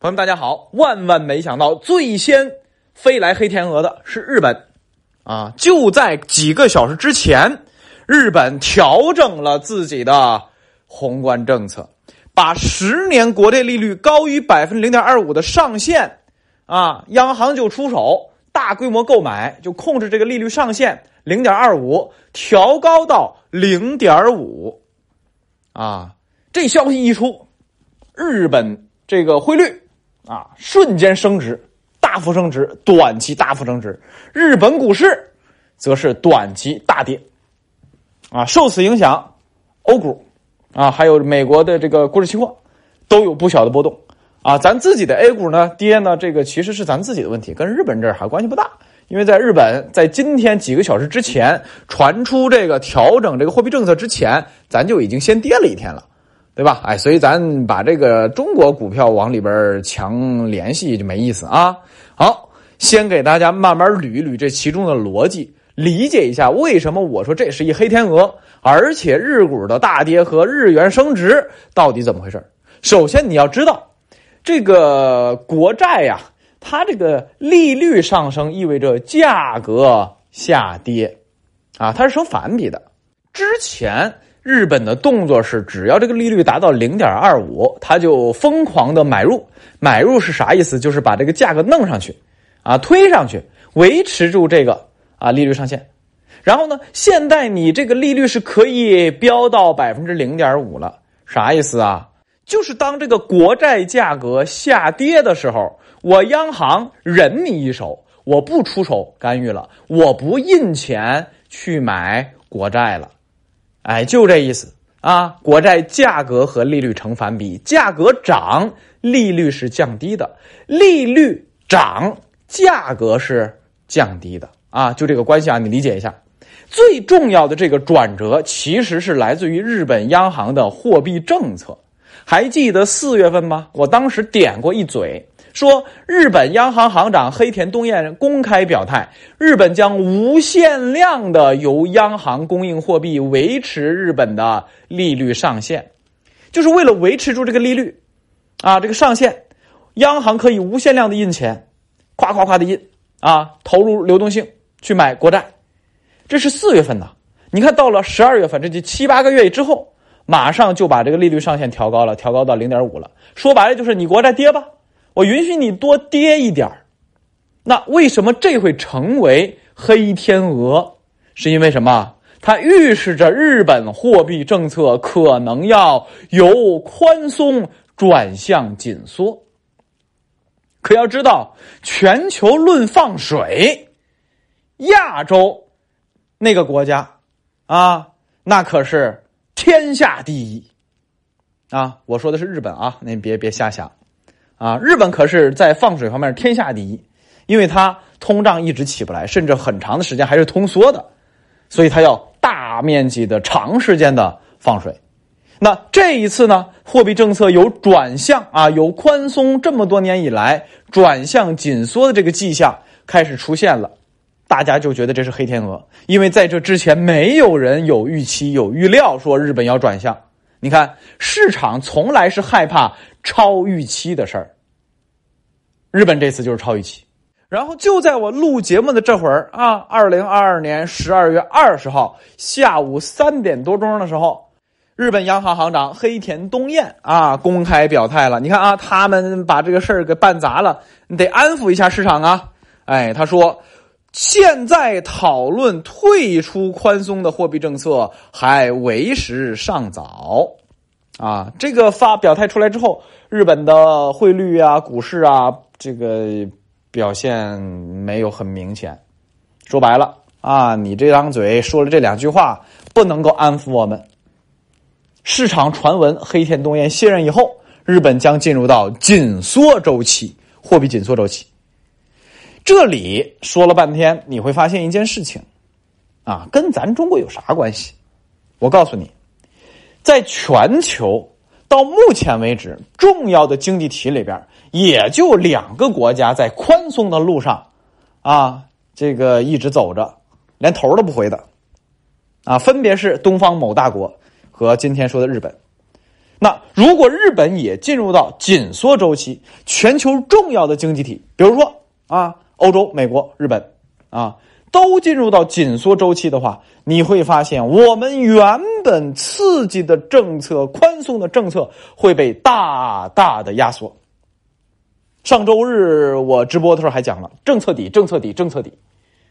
朋友们，大家好！万万没想到，最先飞来黑天鹅的是日本，啊，就在几个小时之前，日本调整了自己的宏观政策，把十年国债利率高于百分之零点二五的上限，啊，央行就出手大规模购买，就控制这个利率上限零点二五，调高到零点五，啊，这消息一出，日本这个汇率。啊，瞬间升值，大幅升值，短期大幅升值。日本股市则是短期大跌。啊，受此影响，欧股啊，还有美国的这个股指期货都有不小的波动。啊，咱自己的 A 股呢跌呢，这个其实是咱自己的问题，跟日本这儿还关系不大。因为在日本，在今天几个小时之前传出这个调整这个货币政策之前，咱就已经先跌了一天了。对吧？哎，所以咱把这个中国股票往里边强联系就没意思啊。好，先给大家慢慢捋一捋这其中的逻辑，理解一下为什么我说这是一黑天鹅，而且日股的大跌和日元升值到底怎么回事首先你要知道，这个国债呀，它这个利率上升意味着价格下跌，啊，它是成反比的。之前。日本的动作是，只要这个利率达到零点二五，他就疯狂的买入。买入是啥意思？就是把这个价格弄上去，啊，推上去，维持住这个啊利率上限。然后呢，现在你这个利率是可以飙到百分之零点五了，啥意思啊？就是当这个国债价格下跌的时候，我央行忍你一手，我不出手干预了，我不印钱去买国债了。哎，就这意思啊！国债价格和利率成反比，价格涨，利率是降低的；利率涨，价格是降低的啊！就这个关系啊，你理解一下。最重要的这个转折，其实是来自于日本央行的货币政策。还记得四月份吗？我当时点过一嘴。说日本央行行长黑田东彦公开表态，日本将无限量的由央行供应货币，维持日本的利率上限，就是为了维持住这个利率，啊，这个上限，央行可以无限量的印钱，夸夸夸的印，啊，投入流动性去买国债，这是四月份的，你看到了十二月份，这就七八个月之后，马上就把这个利率上限调高了，调高到零点五了，说白了就是你国债跌吧。我允许你多跌一点那为什么这会成为黑天鹅？是因为什么？它预示着日本货币政策可能要由宽松转向紧缩。可要知道，全球论放水，亚洲那个国家啊，那可是天下第一啊！我说的是日本啊，那别别瞎想。啊，日本可是在放水方面天下第一，因为它通胀一直起不来，甚至很长的时间还是通缩的，所以它要大面积的长时间的放水。那这一次呢，货币政策有转向啊，有宽松这么多年以来转向紧缩的这个迹象开始出现了，大家就觉得这是黑天鹅，因为在这之前没有人有预期、有预料说日本要转向。你看，市场从来是害怕超预期的事儿。日本这次就是超预期，然后就在我录节目的这会儿啊，二零二二年十二月二十号下午三点多钟的时候，日本央行行长黑田东彦啊公开表态了。你看啊，他们把这个事儿给办砸了，你得安抚一下市场啊。哎，他说，现在讨论退出宽松的货币政策还为时尚早。啊，这个发表态出来之后，日本的汇率啊、股市啊，这个表现没有很明显。说白了啊，你这张嘴说了这两句话，不能够安抚我们。市场传闻，黑田东彦卸任以后，日本将进入到紧缩周期，货币紧缩周期。这里说了半天，你会发现一件事情，啊，跟咱中国有啥关系？我告诉你。在全球到目前为止，重要的经济体里边，也就两个国家在宽松的路上，啊，这个一直走着，连头都不回的，啊，分别是东方某大国和今天说的日本。那如果日本也进入到紧缩周期，全球重要的经济体，比如说啊，欧洲、美国、日本啊，都进入到紧缩周期的话，你会发现我们原本刺激的政策、宽松的政策会被大大的压缩。上周日我直播的时候还讲了政策底，政策底，政策底，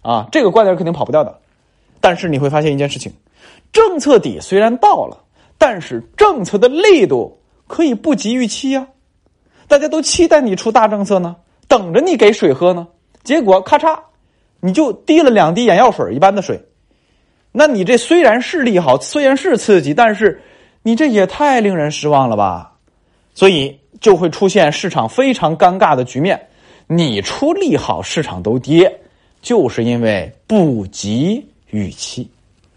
啊，这个观点肯定跑不掉的。但是你会发现一件事情，政策底虽然到了，但是政策的力度可以不及预期呀。大家都期待你出大政策呢，等着你给水喝呢，结果咔嚓，你就滴了两滴眼药水一般的水。那你这虽然是利好，虽然是刺激，但是你这也太令人失望了吧？所以。就会出现市场非常尴尬的局面，你出利好，市场都跌，就是因为不及预期。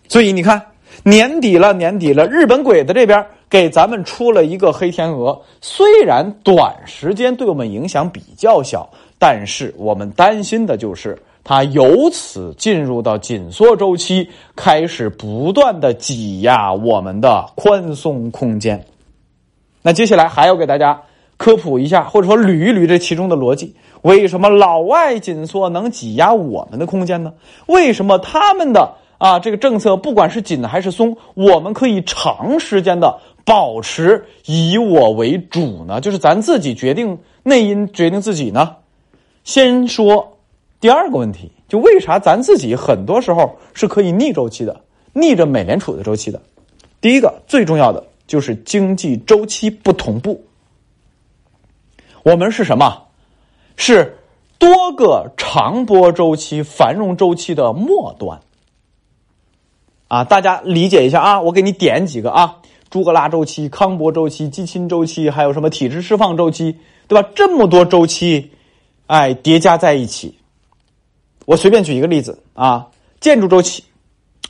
所以你看，年底了，年底了，日本鬼子这边给咱们出了一个黑天鹅，虽然短时间对我们影响比较小，但是我们担心的就是它由此进入到紧缩周期，开始不断的挤压我们的宽松空间。那接下来还要给大家。科普一下，或者说捋一捋这其中的逻辑。为什么老外紧缩能挤压我们的空间呢？为什么他们的啊这个政策不管是紧还是松，我们可以长时间的保持以我为主呢？就是咱自己决定内因决定自己呢？先说第二个问题，就为啥咱自己很多时候是可以逆周期的，逆着美联储的周期的？第一个最重要的就是经济周期不同步。我们是什么？是多个长波周期、繁荣周期的末端啊！大家理解一下啊！我给你点几个啊：朱格拉周期、康波周期、基钦周期，还有什么体制释放周期，对吧？这么多周期，哎，叠加在一起。我随便举一个例子啊：建筑周期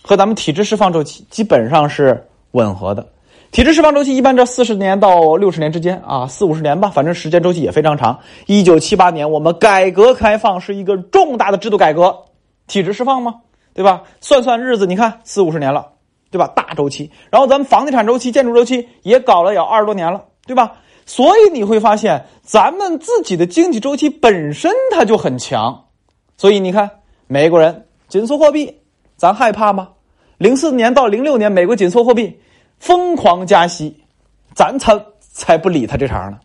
和咱们体制释放周期基本上是吻合的。体制释放周期一般在四十年到六十年之间啊，四五十年吧，反正时间周期也非常长。一九七八年我们改革开放是一个重大的制度改革，体制释放吗？对吧？算算日子，你看四五十年了，对吧？大周期。然后咱们房地产周期、建筑周期也搞了有二十多年了，对吧？所以你会发现，咱们自己的经济周期本身它就很强。所以你看，美国人紧缩货币，咱害怕吗？零四年到零六年，美国紧缩货币。疯狂加息，咱才才不理他这茬呢。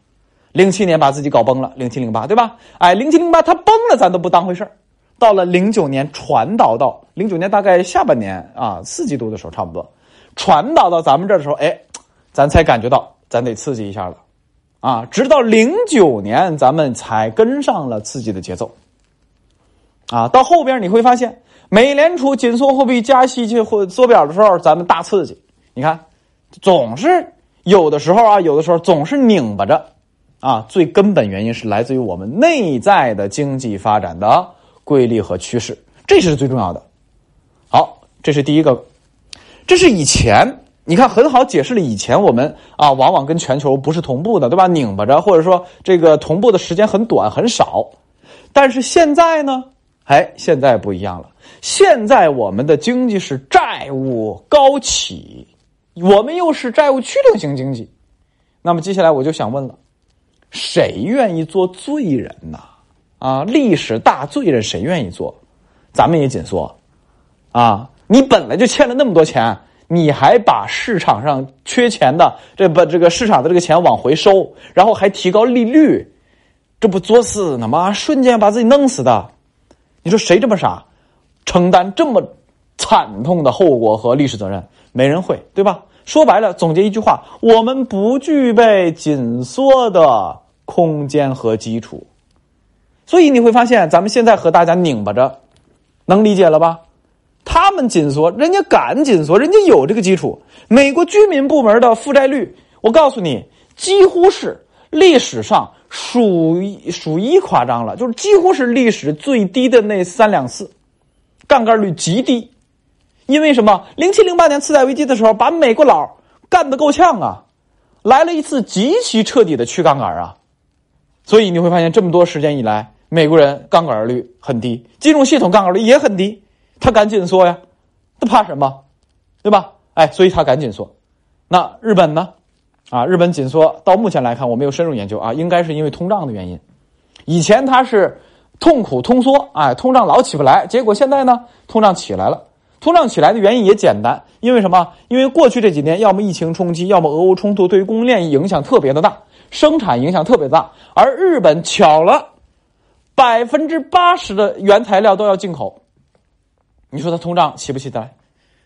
零七年把自己搞崩了，零七零八对吧？哎，零七零八他崩了，咱都不当回事到了零九年传导到零九年大概下半年啊四季度的时候差不多，传导到咱们这儿的时候，哎，咱才感觉到咱得刺激一下了啊。直到零九年咱们才跟上了刺激的节奏啊。到后边你会发现，美联储紧缩货币加息去或缩表的时候，咱们大刺激，你看。总是有的时候啊，有的时候总是拧巴着，啊，最根本原因是来自于我们内在的经济发展的规律和趋势，这是最重要的。好，这是第一个，这是以前你看很好解释了以前我们啊，往往跟全球不是同步的，对吧？拧巴着，或者说这个同步的时间很短很少，但是现在呢，哎，现在不一样了，现在我们的经济是债务高企。我们又是债务驱动型经济，那么接下来我就想问了：谁愿意做罪人呢？啊，历史大罪人谁愿意做？咱们也紧缩啊！你本来就欠了那么多钱，你还把市场上缺钱的这把这个市场的这个钱往回收，然后还提高利率，这不作死呢吗？瞬间把自己弄死的，你说谁这么傻，承担这么惨痛的后果和历史责任？没人会，对吧？说白了，总结一句话：我们不具备紧缩的空间和基础，所以你会发现，咱们现在和大家拧巴着，能理解了吧？他们紧缩，人家敢紧缩，人家有这个基础。美国居民部门的负债率，我告诉你，几乎是历史上数一数一夸张了，就是几乎是历史最低的那三两次，杠杆率极低。因为什么？零七零八年次贷危机的时候，把美国佬干得够呛啊，来了一次极其彻底的去杠杆啊，所以你会发现这么多时间以来，美国人杠杆率很低，金融系统杠杆率也很低，他敢紧缩呀，他怕什么？对吧？哎，所以他敢紧缩。那日本呢？啊，日本紧缩到目前来看，我没有深入研究啊，应该是因为通胀的原因。以前它是痛苦通缩，哎，通胀老起不来，结果现在呢，通胀起来了。通胀起来的原因也简单，因为什么？因为过去这几年，要么疫情冲击，要么俄乌冲突，对于供应链影响特别的大，生产影响特别大。而日本巧了，百分之八十的原材料都要进口，你说它通胀起不起来？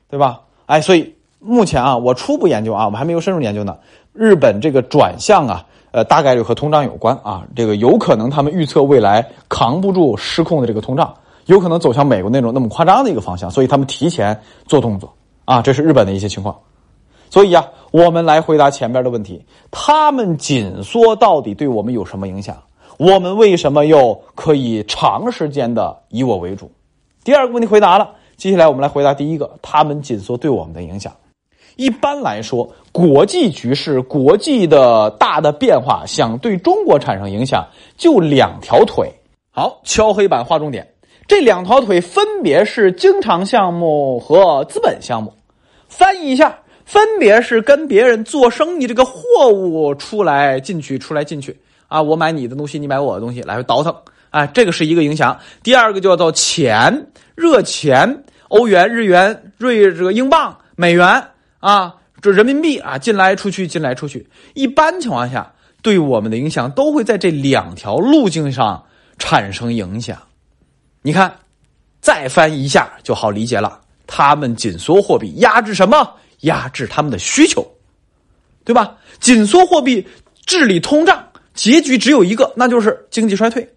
对吧？哎，所以目前啊，我初步研究啊，我们还没有深入研究呢。日本这个转向啊，呃，大概率和通胀有关啊，这个有可能他们预测未来扛不住失控的这个通胀。有可能走向美国那种那么夸张的一个方向，所以他们提前做动作啊，这是日本的一些情况。所以啊，我们来回答前边的问题：他们紧缩到底对我们有什么影响？我们为什么又可以长时间的以我为主？第二个问题回答了，接下来我们来回答第一个：他们紧缩对我们的影响。一般来说，国际局势、国际的大的变化想对中国产生影响，就两条腿。好，敲黑板画重点。这两条腿分别是经常项目和资本项目。翻译一下，分别是跟别人做生意，这个货物出来进去，出来进去啊，我买你的东西，你买我的东西，来回倒腾啊，这个是一个影响。第二个叫做钱，热钱，欧元、日元、瑞这个英镑、美元啊，这人民币啊，进来出去，进来出去。一般情况下，对我们的影响都会在这两条路径上产生影响。你看，再翻一下就好理解了。他们紧缩货币，压制什么？压制他们的需求，对吧？紧缩货币治理通胀，结局只有一个，那就是经济衰退。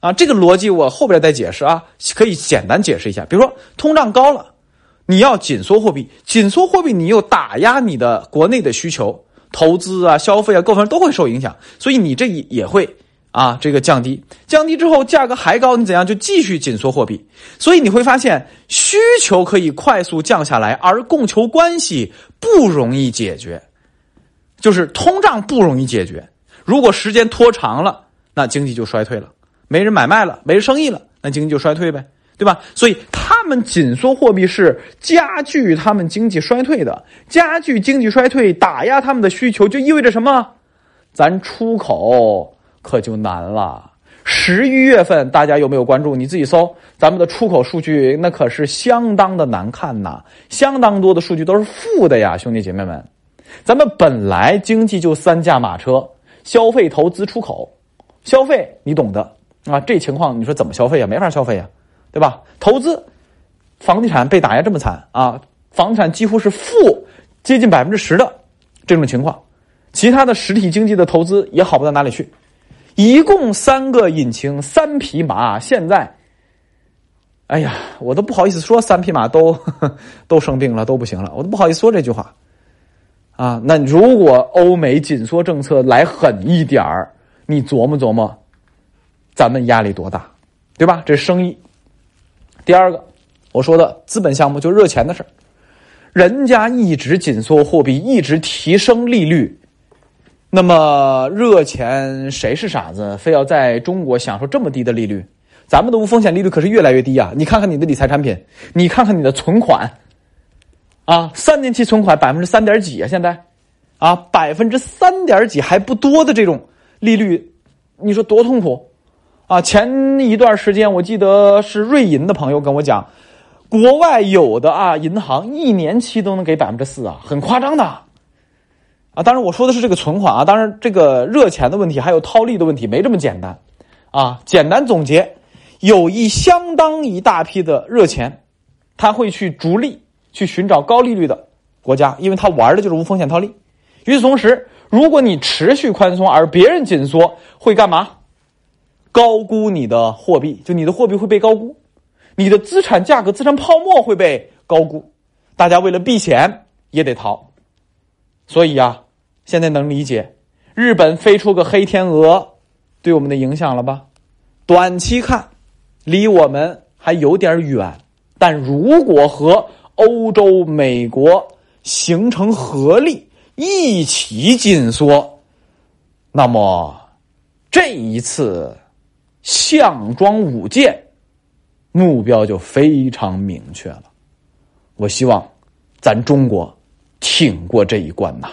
啊，这个逻辑我后边再解释啊，可以简单解释一下。比如说，通胀高了，你要紧缩货币，紧缩货币你又打压你的国内的需求，投资啊、消费啊各方面都会受影响，所以你这也也会。啊，这个降低，降低之后价格还高，你怎样就继续紧缩货币？所以你会发现需求可以快速降下来，而供求关系不容易解决，就是通胀不容易解决。如果时间拖长了，那经济就衰退了，没人买卖了，没生意了，那经济就衰退呗，对吧？所以他们紧缩货币是加剧他们经济衰退的，加剧经济衰退，打压他们的需求，就意味着什么？咱出口。可就难了。十一月份大家有没有关注？你自己搜咱们的出口数据，那可是相当的难看呐，相当多的数据都是负的呀，兄弟姐妹们。咱们本来经济就三驾马车：消费、投资、出口。消费你懂的啊，这情况你说怎么消费啊？没法消费呀，对吧？投资，房地产被打压这么惨啊，房产几乎是负接近百分之十的这种情况，其他的实体经济的投资也好不到哪里去。一共三个引擎，三匹马。现在，哎呀，我都不好意思说三匹马都 都生病了，都不行了，我都不好意思说这句话。啊，那如果欧美紧缩政策来狠一点儿，你琢磨琢磨，咱们压力多大，对吧？这是生意。第二个，我说的资本项目就热钱的事儿，人家一直紧缩货币，一直提升利率。那么热钱谁是傻子，非要在中国享受这么低的利率？咱们的无风险利率可是越来越低啊！你看看你的理财产品，你看看你的存款，啊，三年期存款百分之三点几啊！现在，啊，百分之三点几还不多的这种利率，你说多痛苦啊！前一段时间我记得是瑞银的朋友跟我讲，国外有的啊银行一年期都能给百分之四啊，很夸张的。啊，当然我说的是这个存款啊，当然这个热钱的问题还有套利的问题没这么简单，啊，简单总结，有一相当一大批的热钱，他会去逐利去寻找高利率的国家，因为他玩的就是无风险套利。与此同时，如果你持续宽松而别人紧缩，会干嘛？高估你的货币，就你的货币会被高估，你的资产价格、资产泡沫会被高估，大家为了避险也得逃，所以呀。现在能理解，日本飞出个黑天鹅，对我们的影响了吧？短期看，离我们还有点远。但如果和欧洲、美国形成合力，一起紧缩，那么这一次项庄舞剑，目标就非常明确了。我希望咱中国挺过这一关呐。